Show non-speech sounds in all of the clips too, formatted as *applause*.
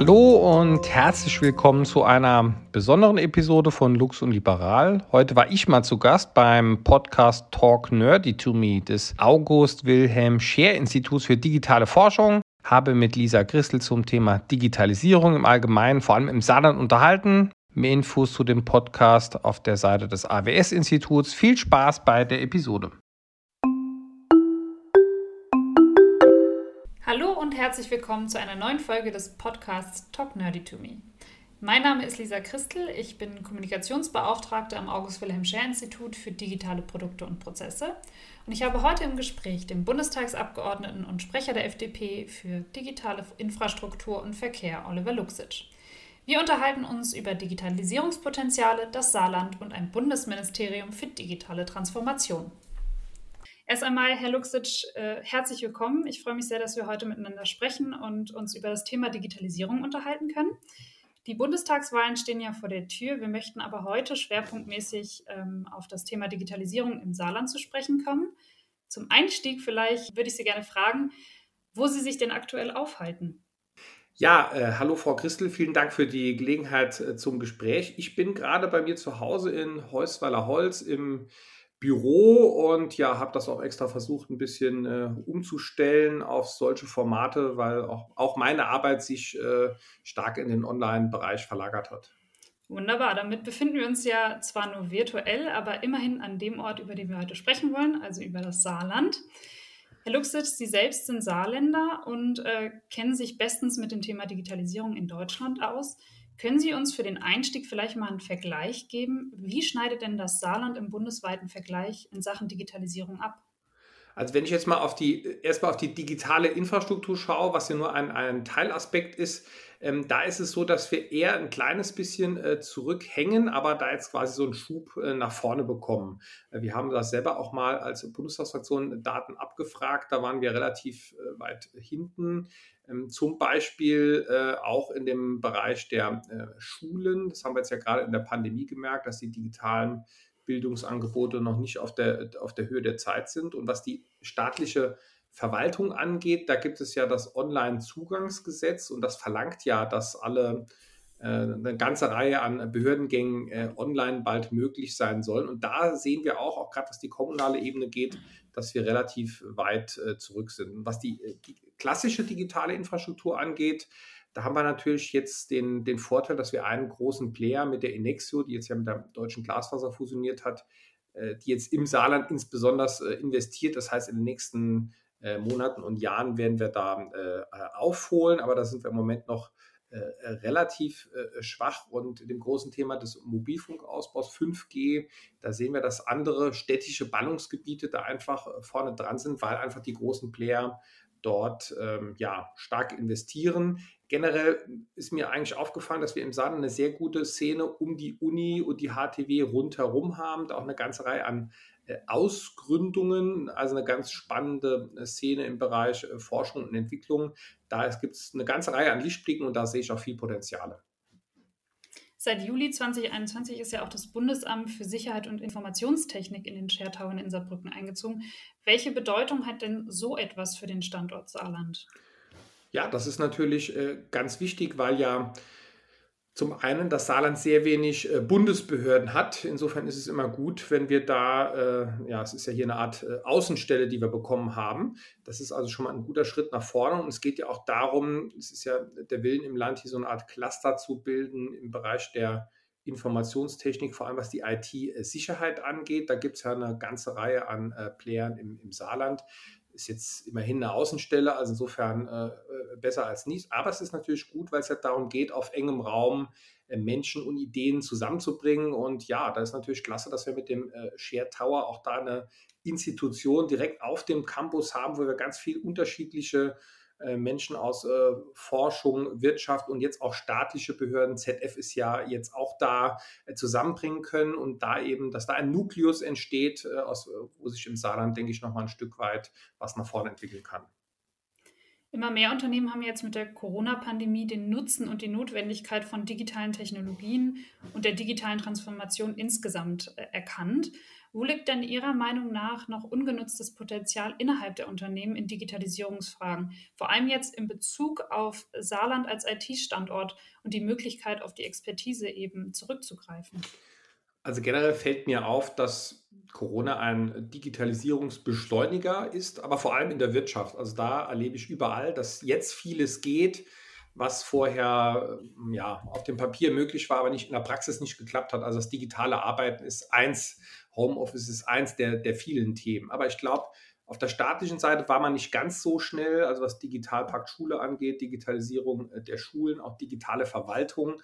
Hallo und herzlich willkommen zu einer besonderen Episode von Lux und Liberal. Heute war ich mal zu Gast beim Podcast Talk Nerdy to Me des August Wilhelm Scheer Instituts für digitale Forschung. Habe mit Lisa Christel zum Thema Digitalisierung im Allgemeinen, vor allem im Saarland, unterhalten. Mehr Infos zu dem Podcast auf der Seite des AWS-Instituts. Viel Spaß bei der Episode. Und herzlich willkommen zu einer neuen Folge des Podcasts Talk Nerdy to Me. Mein Name ist Lisa Christel, ich bin Kommunikationsbeauftragte am August Wilhelm Scher Institut für digitale Produkte und Prozesse und ich habe heute im Gespräch den Bundestagsabgeordneten und Sprecher der FDP für digitale Infrastruktur und Verkehr, Oliver Luxic. Wir unterhalten uns über Digitalisierungspotenziale, das Saarland und ein Bundesministerium für digitale Transformation. Erst einmal, Herr Luxic, äh, herzlich willkommen. Ich freue mich sehr, dass wir heute miteinander sprechen und uns über das Thema Digitalisierung unterhalten können. Die Bundestagswahlen stehen ja vor der Tür. Wir möchten aber heute schwerpunktmäßig ähm, auf das Thema Digitalisierung im Saarland zu sprechen kommen. Zum Einstieg vielleicht würde ich Sie gerne fragen, wo Sie sich denn aktuell aufhalten. Ja, äh, hallo Frau Christel, vielen Dank für die Gelegenheit äh, zum Gespräch. Ich bin gerade bei mir zu Hause in Heusweiler Holz im Büro und ja, habe das auch extra versucht, ein bisschen äh, umzustellen auf solche Formate, weil auch, auch meine Arbeit sich äh, stark in den Online-Bereich verlagert hat. Wunderbar, damit befinden wir uns ja zwar nur virtuell, aber immerhin an dem Ort, über den wir heute sprechen wollen, also über das Saarland. Herr Luxitz, Sie selbst sind Saarländer und äh, kennen sich bestens mit dem Thema Digitalisierung in Deutschland aus. Können Sie uns für den Einstieg vielleicht mal einen Vergleich geben? Wie schneidet denn das Saarland im bundesweiten Vergleich in Sachen Digitalisierung ab? Also wenn ich jetzt mal auf die, erstmal auf die digitale Infrastruktur schaue, was ja nur ein, ein Teilaspekt ist, ähm, da ist es so, dass wir eher ein kleines bisschen äh, zurückhängen, aber da jetzt quasi so einen Schub äh, nach vorne bekommen. Äh, wir haben das selber auch mal als Bundestagsfraktion Daten abgefragt, da waren wir relativ äh, weit hinten. Ähm, zum Beispiel äh, auch in dem Bereich der äh, Schulen. Das haben wir jetzt ja gerade in der Pandemie gemerkt, dass die digitalen Bildungsangebote noch nicht auf der, auf der Höhe der Zeit sind. Und was die staatliche Verwaltung angeht, da gibt es ja das Online-Zugangsgesetz und das verlangt ja, dass alle eine ganze Reihe an Behördengängen äh, online bald möglich sein sollen. Und da sehen wir auch, auch gerade was die kommunale Ebene geht, dass wir relativ weit äh, zurück sind. Was die, die, klassische digitale Infrastruktur angeht, da haben wir natürlich jetzt den, den Vorteil, dass wir einen großen Player mit der Inexio, die jetzt ja mit der deutschen Glasfaser fusioniert hat, die jetzt im Saarland insbesondere investiert. Das heißt, in den nächsten äh, Monaten und Jahren werden wir da äh, aufholen, aber da sind wir im Moment noch äh, relativ äh, schwach und dem großen Thema des Mobilfunkausbaus 5G, da sehen wir, dass andere städtische Ballungsgebiete da einfach äh, vorne dran sind, weil einfach die großen Player dort ähm, ja, stark investieren. Generell ist mir eigentlich aufgefallen, dass wir im Saarland eine sehr gute Szene um die Uni und die HTW rundherum haben, da auch eine ganze Reihe an äh, Ausgründungen, also eine ganz spannende äh, Szene im Bereich äh, Forschung und Entwicklung. Da gibt es eine ganze Reihe an Lichtblicken und da sehe ich auch viel Potenziale. Seit Juli 2021 ist ja auch das Bundesamt für Sicherheit und Informationstechnik in den Schertauern in Saarbrücken eingezogen. Welche Bedeutung hat denn so etwas für den Standort Saarland? Ja, das ist natürlich ganz wichtig, weil ja zum einen, dass Saarland sehr wenig äh, Bundesbehörden hat. Insofern ist es immer gut, wenn wir da, äh, ja, es ist ja hier eine Art äh, Außenstelle, die wir bekommen haben. Das ist also schon mal ein guter Schritt nach vorne. Und es geht ja auch darum, es ist ja der Willen im Land, hier so eine Art Cluster zu bilden im Bereich der Informationstechnik, vor allem was die IT-Sicherheit angeht. Da gibt es ja eine ganze Reihe an äh, Playern im, im Saarland ist jetzt immerhin eine Außenstelle, also insofern äh, äh, besser als nichts. Aber es ist natürlich gut, weil es ja darum geht, auf engem Raum äh, Menschen und Ideen zusammenzubringen. Und ja, da ist natürlich klasse, dass wir mit dem äh, Share Tower auch da eine Institution direkt auf dem Campus haben, wo wir ganz viel unterschiedliche Menschen aus äh, Forschung, Wirtschaft und jetzt auch staatliche Behörden, ZF ist ja jetzt auch da, äh, zusammenbringen können und da eben, dass da ein Nukleus entsteht, aus, wo sich im Saarland, denke ich, nochmal ein Stück weit was nach vorne entwickeln kann. Immer mehr Unternehmen haben jetzt mit der Corona-Pandemie den Nutzen und die Notwendigkeit von digitalen Technologien und der digitalen Transformation insgesamt äh, erkannt. Wo liegt denn Ihrer Meinung nach noch ungenutztes Potenzial innerhalb der Unternehmen in Digitalisierungsfragen? Vor allem jetzt in Bezug auf Saarland als IT-Standort und die Möglichkeit, auf die Expertise eben zurückzugreifen. Also generell fällt mir auf, dass Corona ein Digitalisierungsbeschleuniger ist, aber vor allem in der Wirtschaft. Also da erlebe ich überall, dass jetzt vieles geht, was vorher ja, auf dem Papier möglich war, aber nicht in der Praxis nicht geklappt hat. Also das digitale Arbeiten ist eins, Homeoffice ist eins der, der vielen Themen. Aber ich glaube, auf der staatlichen Seite war man nicht ganz so schnell, also was Digitalpakt Schule angeht, Digitalisierung der Schulen, auch digitale Verwaltung.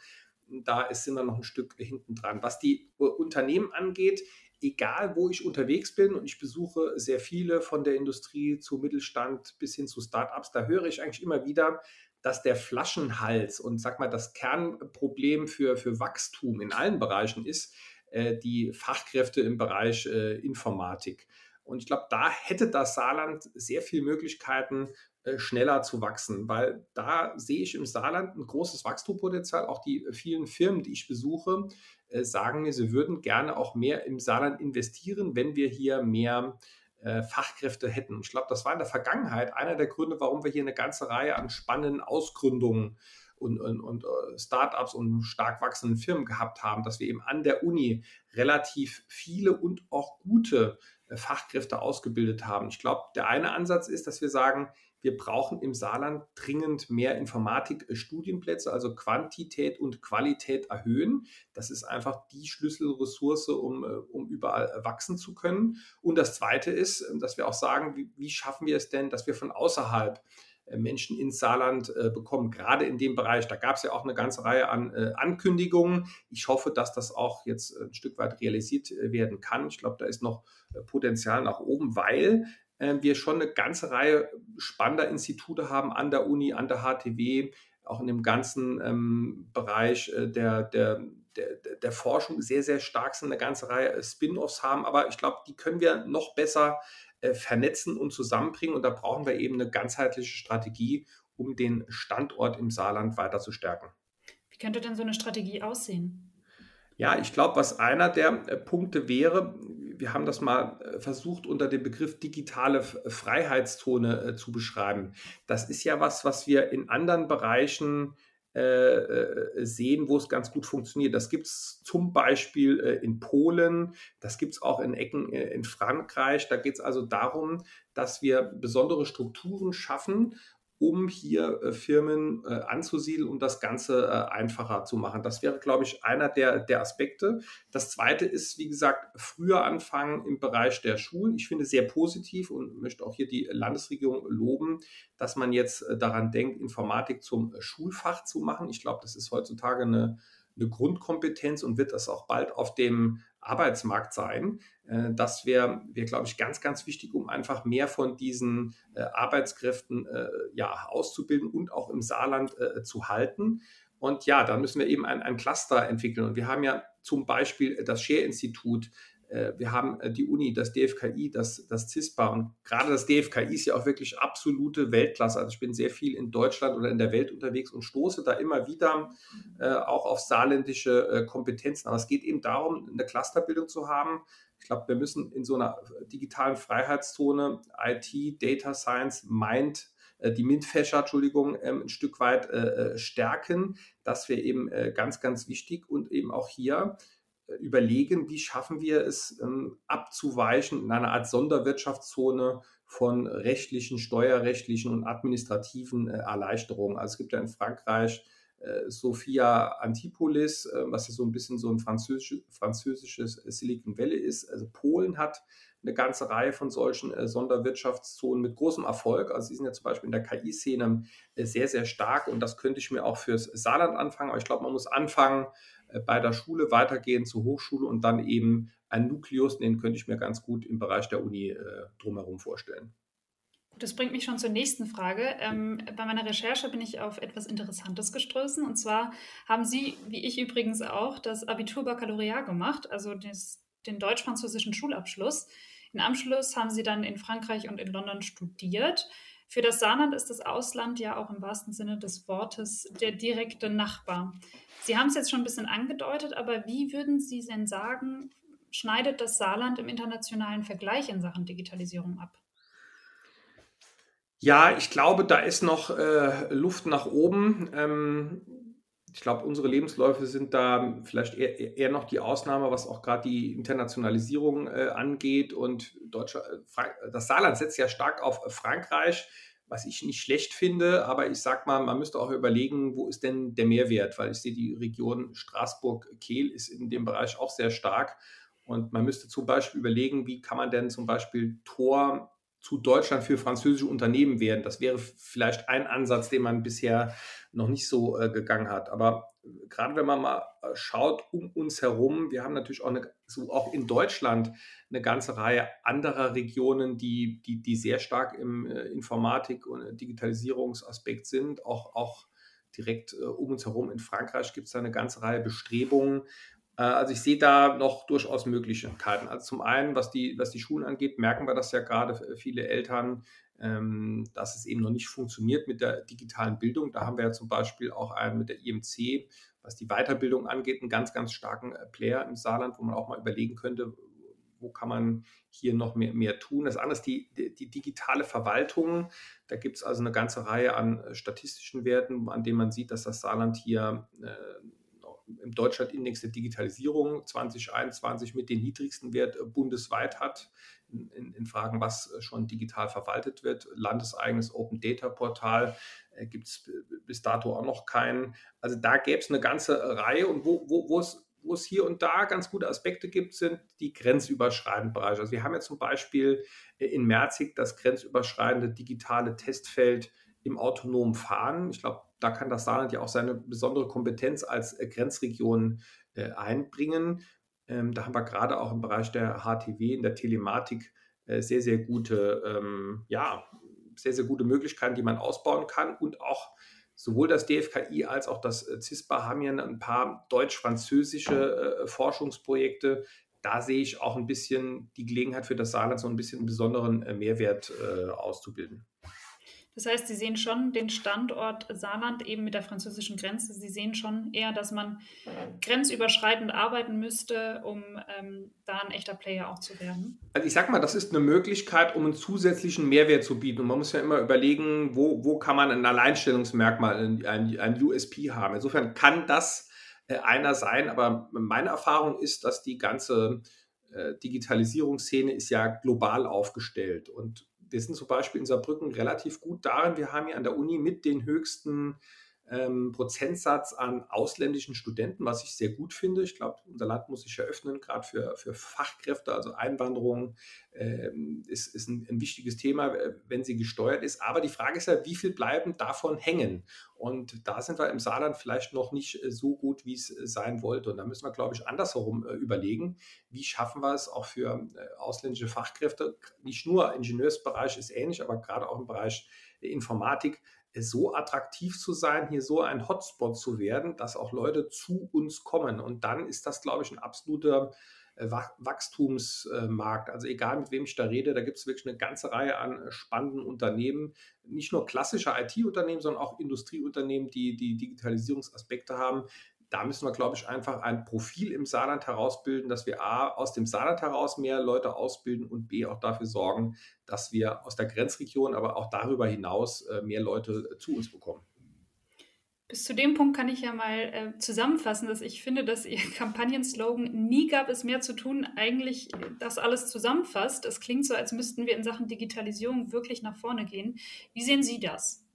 Da ist, sind wir noch ein Stück hinten dran. Was die Unternehmen angeht, egal wo ich unterwegs bin und ich besuche sehr viele von der Industrie zu Mittelstand bis hin zu Startups, da höre ich eigentlich immer wieder, dass der Flaschenhals und sag mal das Kernproblem für, für Wachstum in allen Bereichen ist, äh, die Fachkräfte im Bereich äh, Informatik. Und ich glaube, da hätte das Saarland sehr viele Möglichkeiten, äh, schneller zu wachsen, weil da sehe ich im Saarland ein großes Wachstumspotenzial. Auch die vielen Firmen, die ich besuche, äh, sagen mir, sie würden gerne auch mehr im Saarland investieren, wenn wir hier mehr äh, Fachkräfte hätten. Ich glaube, das war in der Vergangenheit einer der Gründe, warum wir hier eine ganze Reihe an spannenden Ausgründungen und, und, und Startups und stark wachsenden Firmen gehabt haben, dass wir eben an der Uni relativ viele und auch gute Fachkräfte ausgebildet haben. Ich glaube, der eine Ansatz ist, dass wir sagen, wir brauchen im Saarland dringend mehr Informatik-Studienplätze, also Quantität und Qualität erhöhen. Das ist einfach die Schlüsselressource, um, äh, um überall wachsen zu können. Und das Zweite ist, ähm, dass wir auch sagen, wie, wie schaffen wir es denn, dass wir von außerhalb äh, Menschen ins Saarland äh, bekommen, gerade in dem Bereich. Da gab es ja auch eine ganze Reihe an äh, Ankündigungen. Ich hoffe, dass das auch jetzt ein Stück weit realisiert äh, werden kann. Ich glaube, da ist noch Potenzial nach oben, weil äh, wir schon eine ganze Reihe spannender Institute haben an der Uni, an der HTW, auch in dem ganzen ähm, Bereich äh, der, der, der, der, Forschung sehr, sehr stark sind, eine ganze Reihe Spin-offs haben. Aber ich glaube, die können wir noch besser äh, vernetzen und zusammenbringen. Und da brauchen wir eben eine ganzheitliche Strategie, um den Standort im Saarland weiter zu stärken. Wie könnte denn so eine Strategie aussehen? Ja, ich glaube, was einer der äh, Punkte wäre, wir haben das mal äh, versucht unter dem Begriff digitale Freiheitszone äh, zu beschreiben. Das ist ja was, was wir in anderen Bereichen sehen, wo es ganz gut funktioniert. Das gibt es zum Beispiel in Polen, das gibt es auch in Ecken in Frankreich. Da geht es also darum, dass wir besondere Strukturen schaffen, um hier äh, Firmen äh, anzusiedeln und das Ganze äh, einfacher zu machen. Das wäre, glaube ich, einer der, der Aspekte. Das zweite ist, wie gesagt, früher anfangen im Bereich der Schulen. Ich finde sehr positiv und möchte auch hier die Landesregierung loben, dass man jetzt äh, daran denkt, Informatik zum äh, Schulfach zu machen. Ich glaube, das ist heutzutage eine, eine Grundkompetenz und wird das auch bald auf dem Arbeitsmarkt sein. Äh, das wäre, wär, glaube ich, ganz, ganz wichtig, um einfach mehr von diesen äh, Arbeitskräften äh, ja, auszubilden und auch im Saarland zu halten. Und ja, da müssen wir eben ein, ein Cluster entwickeln. Und wir haben ja zum Beispiel das Share-Institut, wir haben äh, die Uni, das DFKI, das, das CISPA und gerade das DFKI ist ja auch wirklich absolute Weltklasse. Also ich bin sehr viel in Deutschland oder in der Welt unterwegs und stoße da immer wieder äh, auch auf saarländische äh, Kompetenzen. Aber es geht eben darum, eine Clusterbildung zu haben. Ich glaube, wir müssen in so einer digitalen Freiheitszone IT, Data Science, Mind, äh, die MINT-Fächer, Entschuldigung, ähm, ein Stück weit äh, stärken. Das wäre eben ganz, ganz wichtig und eben auch hier überlegen, wie schaffen wir es ähm, abzuweichen in einer Art Sonderwirtschaftszone von rechtlichen, steuerrechtlichen und administrativen äh, Erleichterungen. Also es gibt ja in Frankreich äh, Sophia Antipolis, äh, was ja so ein bisschen so ein französisch, französisches Silicon Valley ist. Also Polen hat eine ganze Reihe von solchen Sonderwirtschaftszonen mit großem Erfolg. Also sie sind ja zum Beispiel in der KI-Szene sehr, sehr stark und das könnte ich mir auch fürs Saarland anfangen. Aber ich glaube, man muss anfangen, bei der Schule weitergehen zur Hochschule und dann eben ein Nukleus, den könnte ich mir ganz gut im Bereich der Uni äh, drumherum vorstellen. Das bringt mich schon zur nächsten Frage. Ähm, bei meiner Recherche bin ich auf etwas Interessantes gestoßen. Und zwar haben Sie, wie ich übrigens auch, das Abitur Baccalaureat gemacht, also des, den deutsch-französischen Schulabschluss. In Anschluss haben Sie dann in Frankreich und in London studiert. Für das Saarland ist das Ausland ja auch im wahrsten Sinne des Wortes der direkte Nachbar. Sie haben es jetzt schon ein bisschen angedeutet, aber wie würden Sie denn sagen, schneidet das Saarland im internationalen Vergleich in Sachen Digitalisierung ab? Ja, ich glaube, da ist noch äh, Luft nach oben. Ähm, ich glaube, unsere Lebensläufe sind da vielleicht eher, eher noch die Ausnahme, was auch gerade die Internationalisierung äh, angeht. Und Deutschland, äh, das Saarland setzt ja stark auf Frankreich, was ich nicht schlecht finde. Aber ich sage mal, man müsste auch überlegen, wo ist denn der Mehrwert? Weil ich sehe, die Region Straßburg-Kehl ist in dem Bereich auch sehr stark. Und man müsste zum Beispiel überlegen, wie kann man denn zum Beispiel Tor zu Deutschland für französische Unternehmen werden. Das wäre vielleicht ein Ansatz, den man bisher noch nicht so äh, gegangen hat. Aber äh, gerade wenn man mal äh, schaut um uns herum, wir haben natürlich auch, eine, so auch in Deutschland eine ganze Reihe anderer Regionen, die, die, die sehr stark im äh, Informatik- und Digitalisierungsaspekt sind. Auch, auch direkt äh, um uns herum in Frankreich gibt es da eine ganze Reihe Bestrebungen, äh, also ich sehe da noch durchaus Möglichkeiten. Also zum einen, was die, was die Schulen angeht, merken wir das ja gerade viele Eltern, ähm, dass es eben noch nicht funktioniert mit der digitalen Bildung. Da haben wir ja zum Beispiel auch einen mit der IMC, was die Weiterbildung angeht, einen ganz, ganz starken äh, Player im Saarland, wo man auch mal überlegen könnte, wo kann man hier noch mehr, mehr tun. Das andere ist die, die, die digitale Verwaltung. Da gibt es also eine ganze Reihe an äh, statistischen Werten, an denen man sieht, dass das Saarland hier äh, im Deutschlandindex der Digitalisierung 2021 mit den niedrigsten Wert äh, bundesweit hat, in, in, Fragen, was äh, schon digital verwaltet wird. Landeseigenes Open Data Portal äh, gibt es bis dato auch noch keinen. Also da gäbe es eine ganze Reihe und wo, wo, wo es wo es hier und da ganz gute Aspekte gibt, sind die grenzüberschreitenden Bereiche. Also wir haben ja zum Beispiel in Merzig das grenzüberschreitende digitale Testfeld im autonomen Fahren. Ich glaube, da kann das Saarland ja auch seine besondere Kompetenz als äh, Grenzregion äh, einbringen. Ähm, da haben wir gerade auch im Bereich der HTW, in der Telematik, äh, sehr, sehr gute, ähm, ja, sehr, sehr gute Möglichkeiten, die man ausbauen kann und auch sowohl das DFKI als auch das CISPA haben ja ein paar deutsch-französische Forschungsprojekte. Da sehe ich auch ein bisschen die Gelegenheit für das Saarland, so ein bisschen einen besonderen Mehrwert auszubilden. Das heißt, Sie sehen schon den Standort Saarland eben mit der französischen Grenze. Sie sehen schon eher, dass man grenzüberschreitend arbeiten müsste, um ähm, da ein echter Player auch zu werden. Also ich sag mal, das ist eine Möglichkeit, um einen zusätzlichen Mehrwert zu bieten. Und man muss ja immer überlegen, wo, wo kann man ein Alleinstellungsmerkmal, ein, ein USP haben. Insofern kann das äh, einer sein, aber meine Erfahrung ist, dass die ganze äh, Digitalisierungsszene ist ja global aufgestellt und wir sind zum Beispiel in Saarbrücken relativ gut darin. Wir haben hier an der Uni mit den höchsten ähm, Prozentsatz an ausländischen Studenten, was ich sehr gut finde. Ich glaube, unser Land muss sich eröffnen, gerade für, für Fachkräfte, also Einwanderung ähm, ist, ist ein, ein, wichtiges Thema, äh, wenn sie gesteuert ist. Aber die Frage ist ja, wie viel bleiben davon hängen? Und da sind wir im Saarland vielleicht noch nicht äh, so gut, wie es äh, sein wollte. Und da müssen wir, glaube ich, andersherum überlegen, wie schaffen wir es auch für ausländische Fachkräfte, nicht nur Ingenieursbereich ist ähnlich, aber gerade auch im Bereich Informatik, so attraktiv zu sein, hier so ein Hotspot zu werden, dass auch Leute zu uns kommen. Und dann ist das, glaube ich, ein absoluter äh, Wachstumsmarkt. Also egal, mit wem ich da rede, da gibt es wirklich eine ganze Reihe an äh, spannenden Unternehmen, nicht nur klassische IT-Unternehmen, sondern auch Industrieunternehmen, die die Digitalisierungsaspekte haben, da müssen wir, glaube ich, einfach ein Profil im Saarland herausbilden, dass wir A, aus dem Saarland heraus mehr Leute ausbilden und B, auch dafür sorgen, dass wir aus der Grenzregion, aber auch darüber hinaus äh, mehr Leute äh, zu uns bekommen. Bis zu dem Punkt kann ich ja mal äh, zusammenfassen, dass ich finde, dass Ihr *laughs* Kampagnenslogan Nie gab es mehr zu tun eigentlich das alles zusammenfasst. Es klingt so, als müssten wir in Sachen Digitalisierung wirklich nach vorne gehen. Wie sehen Sie das?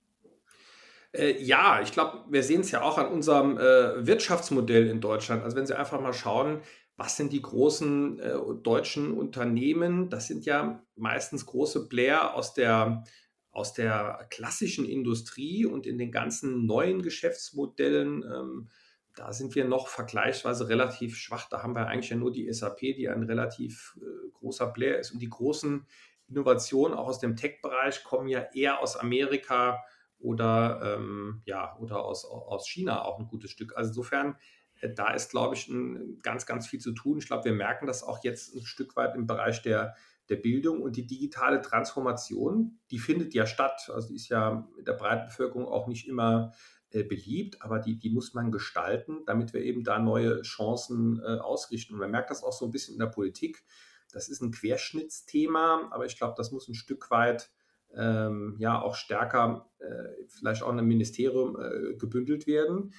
Äh, ja, ich glaube, wir sehen es ja auch an unserem äh, Wirtschaftsmodell in Deutschland. Also wenn Sie einfach mal schauen, was sind die großen äh, deutschen Unternehmen? Das sind ja meistens große Player aus der, aus der klassischen Industrie und in den ganzen neuen Geschäftsmodellen. Ähm, da sind wir noch vergleichsweise relativ schwach. Da haben wir eigentlich ja nur die SAP, die ein relativ äh, großer Player ist. Und die großen Innovationen auch aus dem Tech-Bereich kommen ja eher aus Amerika oder, ähm, ja, oder aus, aus China auch ein gutes Stück. Also insofern, äh, da ist, glaube ich, ein, ganz, ganz viel zu tun. Ich glaube, wir merken das auch jetzt ein Stück weit im Bereich der, der Bildung und die digitale Transformation, die findet ja statt. Also die ist ja in der breiten Bevölkerung auch nicht immer äh, beliebt, aber die, die muss man gestalten, damit wir eben da neue Chancen äh, ausrichten. Und man merkt das auch so ein bisschen in der Politik. Das ist ein Querschnittsthema, aber ich glaube, das muss ein Stück weit ähm, ja auch stärker äh, vielleicht auch in einem Ministerium äh, gebündelt werden.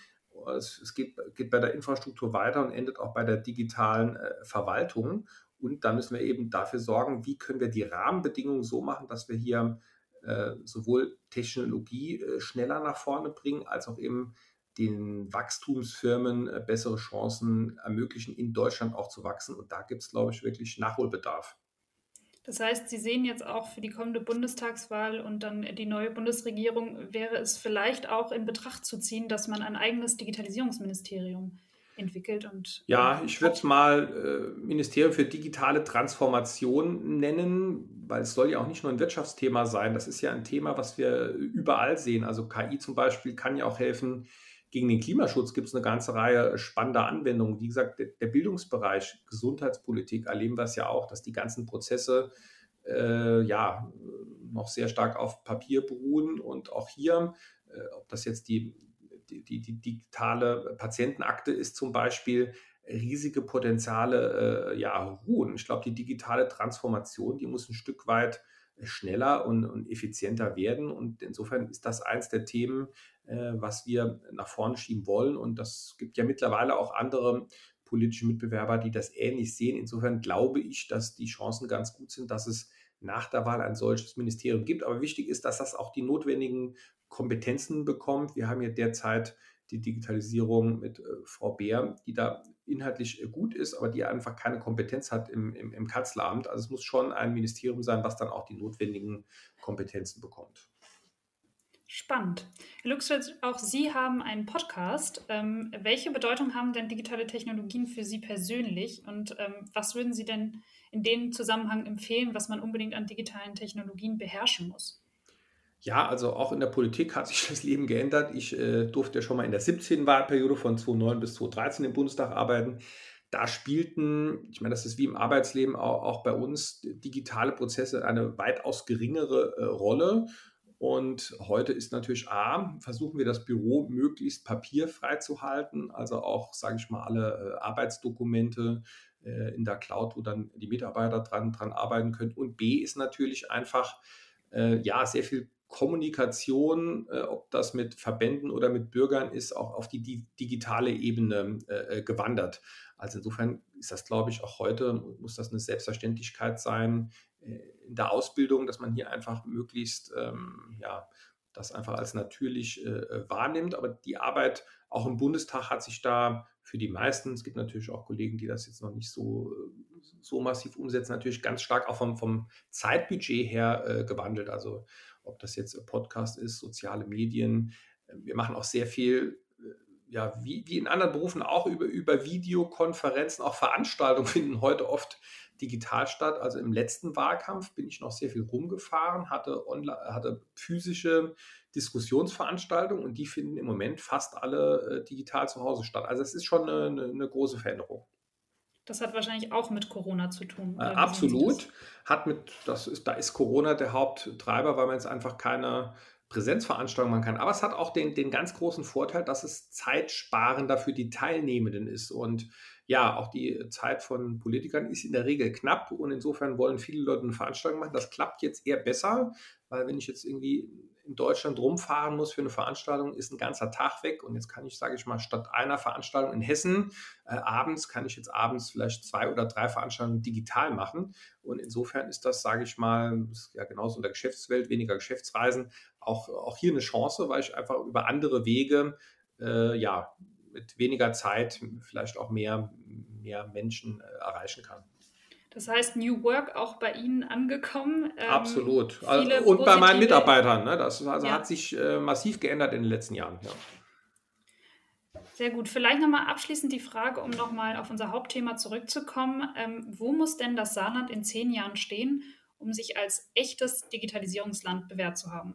Es, es geht, geht, bei der Infrastruktur weiter und endet auch bei der digitalen äh, Verwaltung. Und da müssen wir eben dafür sorgen, wie können wir die Rahmenbedingungen so machen, dass wir hier äh, sowohl Technologie äh, schneller nach vorne bringen, als auch eben den Wachstumsfirmen äh, bessere Chancen ermöglichen, in Deutschland auch zu wachsen. Und da gibt es, glaube ich, wirklich Nachholbedarf. Das heißt, Sie sehen jetzt auch für die kommende Bundestagswahl und dann die neue Bundesregierung, wäre es vielleicht auch in Betracht zu ziehen, dass man ein eigenes Digitalisierungsministerium entwickelt und. Ja, ich würde es mal äh, Ministerium für digitale Transformation nennen, weil es soll ja auch nicht nur ein Wirtschaftsthema sein. Das ist ja ein Thema, was wir überall sehen. Also KI zum Beispiel kann ja auch helfen. Gegen den Klimaschutz gibt es eine ganze Reihe spannender Anwendungen. Wie gesagt, der, Bildungsbereich, Gesundheitspolitik erleben wir es ja auch, dass die ganzen Prozesse äh, ja noch sehr stark auf Papier beruhen und auch hier, äh, ob das jetzt die die, die, die digitale Patientenakte ist zum Beispiel riesige Potenziale äh, ja, ruhen. Ich glaube, die digitale Transformation, die muss ein Stück weit schneller und, und, effizienter werden. Und insofern ist das eins der Themen, äh, was wir nach vorne schieben wollen. Und das gibt ja mittlerweile auch andere politische Mitbewerber, die das ähnlich sehen. Insofern glaube ich, dass die Chancen ganz gut sind, dass es nach der Wahl ein solches Ministerium gibt. Aber wichtig ist, dass das auch die notwendigen Kompetenzen bekommt. Wir haben ja derzeit die Digitalisierung mit äh, Frau Beer, die da inhaltlich äh, gut ist, aber die einfach keine Kompetenz hat im, im, im Kanzleramt. Also es muss schon ein Ministerium sein, was dann auch die notwendigen Kompetenzen bekommt. Spannend. Herr Luxfeld, auch Sie haben einen Podcast. Ähm, welche Bedeutung haben denn digitale Technologien für Sie persönlich und ähm, was würden Sie denn in dem Zusammenhang empfehlen, was man unbedingt an digitalen Technologien beherrschen muss? Ja, also auch in der Politik hat sich *laughs* das Leben geändert. Ich äh, durfte ja schon mal in der 17. Wahlperiode von 2009 bis 2013 im Bundestag arbeiten. Da spielten, ich meine, das ist wie im Arbeitsleben auch, auch bei uns, digitale Prozesse eine weitaus geringere äh, Rolle. Und heute ist natürlich A, versuchen wir das Büro möglichst papierfrei zu halten, also auch, sage ich mal, alle äh, Arbeitsdokumente äh, in der Cloud, wo dann die Mitarbeiter dran, dran arbeiten können. Und B ist natürlich einfach, äh, ja, sehr viel Kommunikation, äh, ob das mit Verbänden oder mit Bürgern ist, auch auf die, die digitale Ebene äh, äh, gewandert. Also insofern ist das, glaube ich, auch heute, muss das eine Selbstverständlichkeit sein äh, in der Ausbildung, dass man hier einfach möglichst, ähm, ja, das einfach als natürlich äh, äh, wahrnimmt. Aber die Arbeit auch im Bundestag hat sich da für die meisten, es gibt natürlich auch Kollegen, die das jetzt noch nicht so, so massiv umsetzen, natürlich ganz stark auch vom, vom Zeitbudget her gewandelt. Also ob das jetzt Podcast ist, soziale Medien. Wir machen auch sehr viel, äh, ja, wie, wie in anderen Berufen auch über, über Videokonferenzen, auch Veranstaltungen *laughs* finden heute oft digital statt. Also im letzten Wahlkampf bin ich noch sehr viel rumgefahren, hatte, online, hatte physische Diskussionsveranstaltungen und die finden im Moment fast alle äh, digital zu Hause statt. Also es ist schon eine, eine große Veränderung. Das hat wahrscheinlich auch mit Corona zu tun. Äh, absolut. Hat mit, das ist, da ist Corona der Haupttreiber, weil man jetzt einfach keine Präsenzveranstaltung machen kann. Aber es hat auch den, den ganz großen Vorteil, dass es zeitsparender für die Teilnehmenden ist. Und ja, auch die Zeit von Politikern ist in der Regel knapp und insofern wollen viele Leute eine Veranstaltung machen. Das klappt jetzt eher besser, weil wenn ich jetzt irgendwie in Deutschland rumfahren muss für eine Veranstaltung, ist ein ganzer Tag weg. Und jetzt kann ich, sage ich mal, statt einer Veranstaltung in Hessen äh, abends, kann ich jetzt abends vielleicht zwei oder drei Veranstaltungen digital machen. Und insofern ist das, sage ich mal, ja genauso in der Geschäftswelt, weniger Geschäftsreisen, auch, auch hier eine Chance, weil ich einfach über andere Wege, äh, ja, mit weniger Zeit vielleicht auch mehr, mehr Menschen äh, erreichen kann. Das heißt, New Work auch bei Ihnen angekommen. Ähm, Absolut. Also, und bei meinen Mitarbeitern. Ne? Das also ja. hat sich äh, massiv geändert in den letzten Jahren. Ja. Sehr gut. Vielleicht nochmal abschließend die Frage, um nochmal auf unser Hauptthema zurückzukommen. Ähm, wo muss denn das Saarland in zehn Jahren stehen, um sich als echtes Digitalisierungsland bewährt zu haben?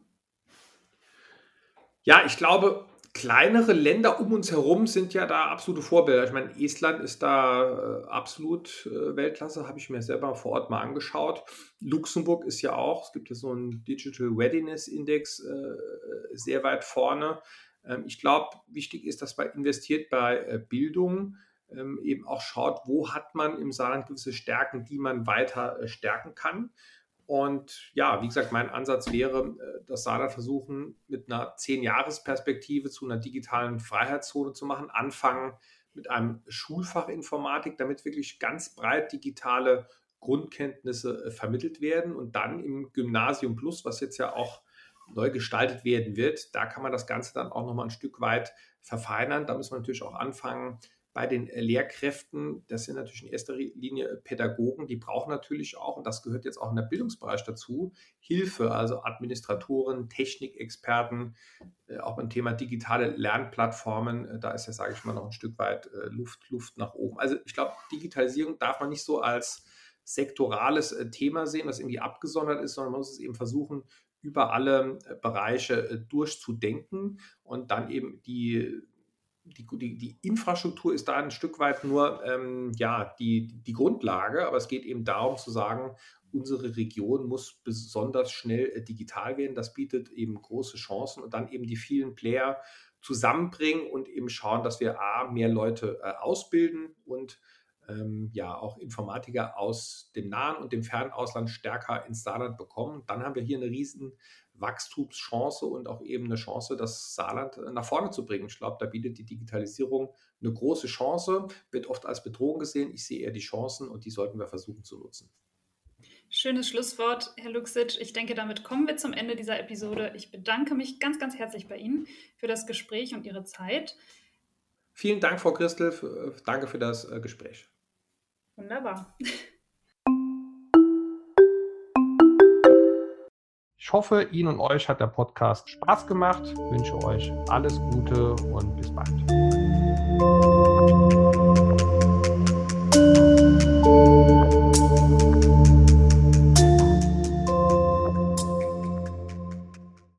Ja, ich glaube, kleinere Länder um uns herum sind ja da absolute Vorbilder. Ich meine, Estland ist da äh, absolut äh, Weltklasse, habe ich mir selber vor Ort mal angeschaut. Luxemburg ist ja auch, es gibt ja so einen Digital Readiness Index äh, sehr weit vorne. Ähm, ich glaube, wichtig ist, dass man investiert bei äh, Bildung, ähm, eben auch schaut, wo hat man im Saarland gewisse Stärken, die man weiter äh, stärken kann. Und ja, wie gesagt, mein Ansatz wäre, äh, das Saarland versuchen, mit einer Zehn-Jahres-Perspektive zu einer digitalen Freiheitszone zu machen. Anfangen mit einem Schulfach Informatik, damit wirklich ganz breit digitale Grundkenntnisse äh, vermittelt werden. Und dann im Gymnasium Plus, was jetzt ja auch neu gestaltet werden wird, da kann man das Ganze dann auch nochmal ein Stück weit verfeinern. Da muss man natürlich auch anfangen, bei den äh, Lehrkräften, das sind natürlich in erster Linie äh, Pädagogen, die brauchen natürlich auch, und das gehört jetzt auch in der Bildungsbereich dazu, Hilfe, also Administratoren, Technikexperten, äh, auch beim Thema digitale Lernplattformen, da ist ja, sage ich mal, noch ein Stück weit Luft, Luft nach oben. Also ich glaube, Digitalisierung darf man nicht so als sektorales Thema sehen, was irgendwie abgesondert ist, sondern man muss es eben versuchen, über alle Bereiche durchzudenken und dann eben die die, die, die, Infrastruktur ist da ein Stück weit nur ähm, ja, die, die Grundlage, aber es geht eben darum zu sagen, unsere Region muss besonders schnell äh, digital werden. Das bietet eben große Chancen und dann eben die vielen Player zusammenbringen und eben schauen, dass wir A, mehr Leute äh, ausbilden und ähm, ja auch Informatiker aus dem nahen und dem fernen Ausland stärker ins Saarland bekommen. Dann haben wir hier eine riesen Wachstumschance und auch eben eine Chance, das Saarland äh, nach vorne zu bringen. Ich glaube, da bietet die Digitalisierung eine große Chance, wird oft als Bedrohung gesehen. Ich sehe eher die Chancen und die sollten wir versuchen zu nutzen. Schönes Schlusswort, Herr Luxic. Ich denke, damit kommen wir zum Ende dieser Episode. Ich bedanke mich ganz, ganz herzlich bei Ihnen für das Gespräch und Ihre Zeit. Vielen Dank, Frau Christel. Äh, danke für das äh, Gespräch. Wunderbar. Ich hoffe, Ihnen und euch hat der Podcast Spaß gemacht. Ich wünsche euch alles Gute und bis bald.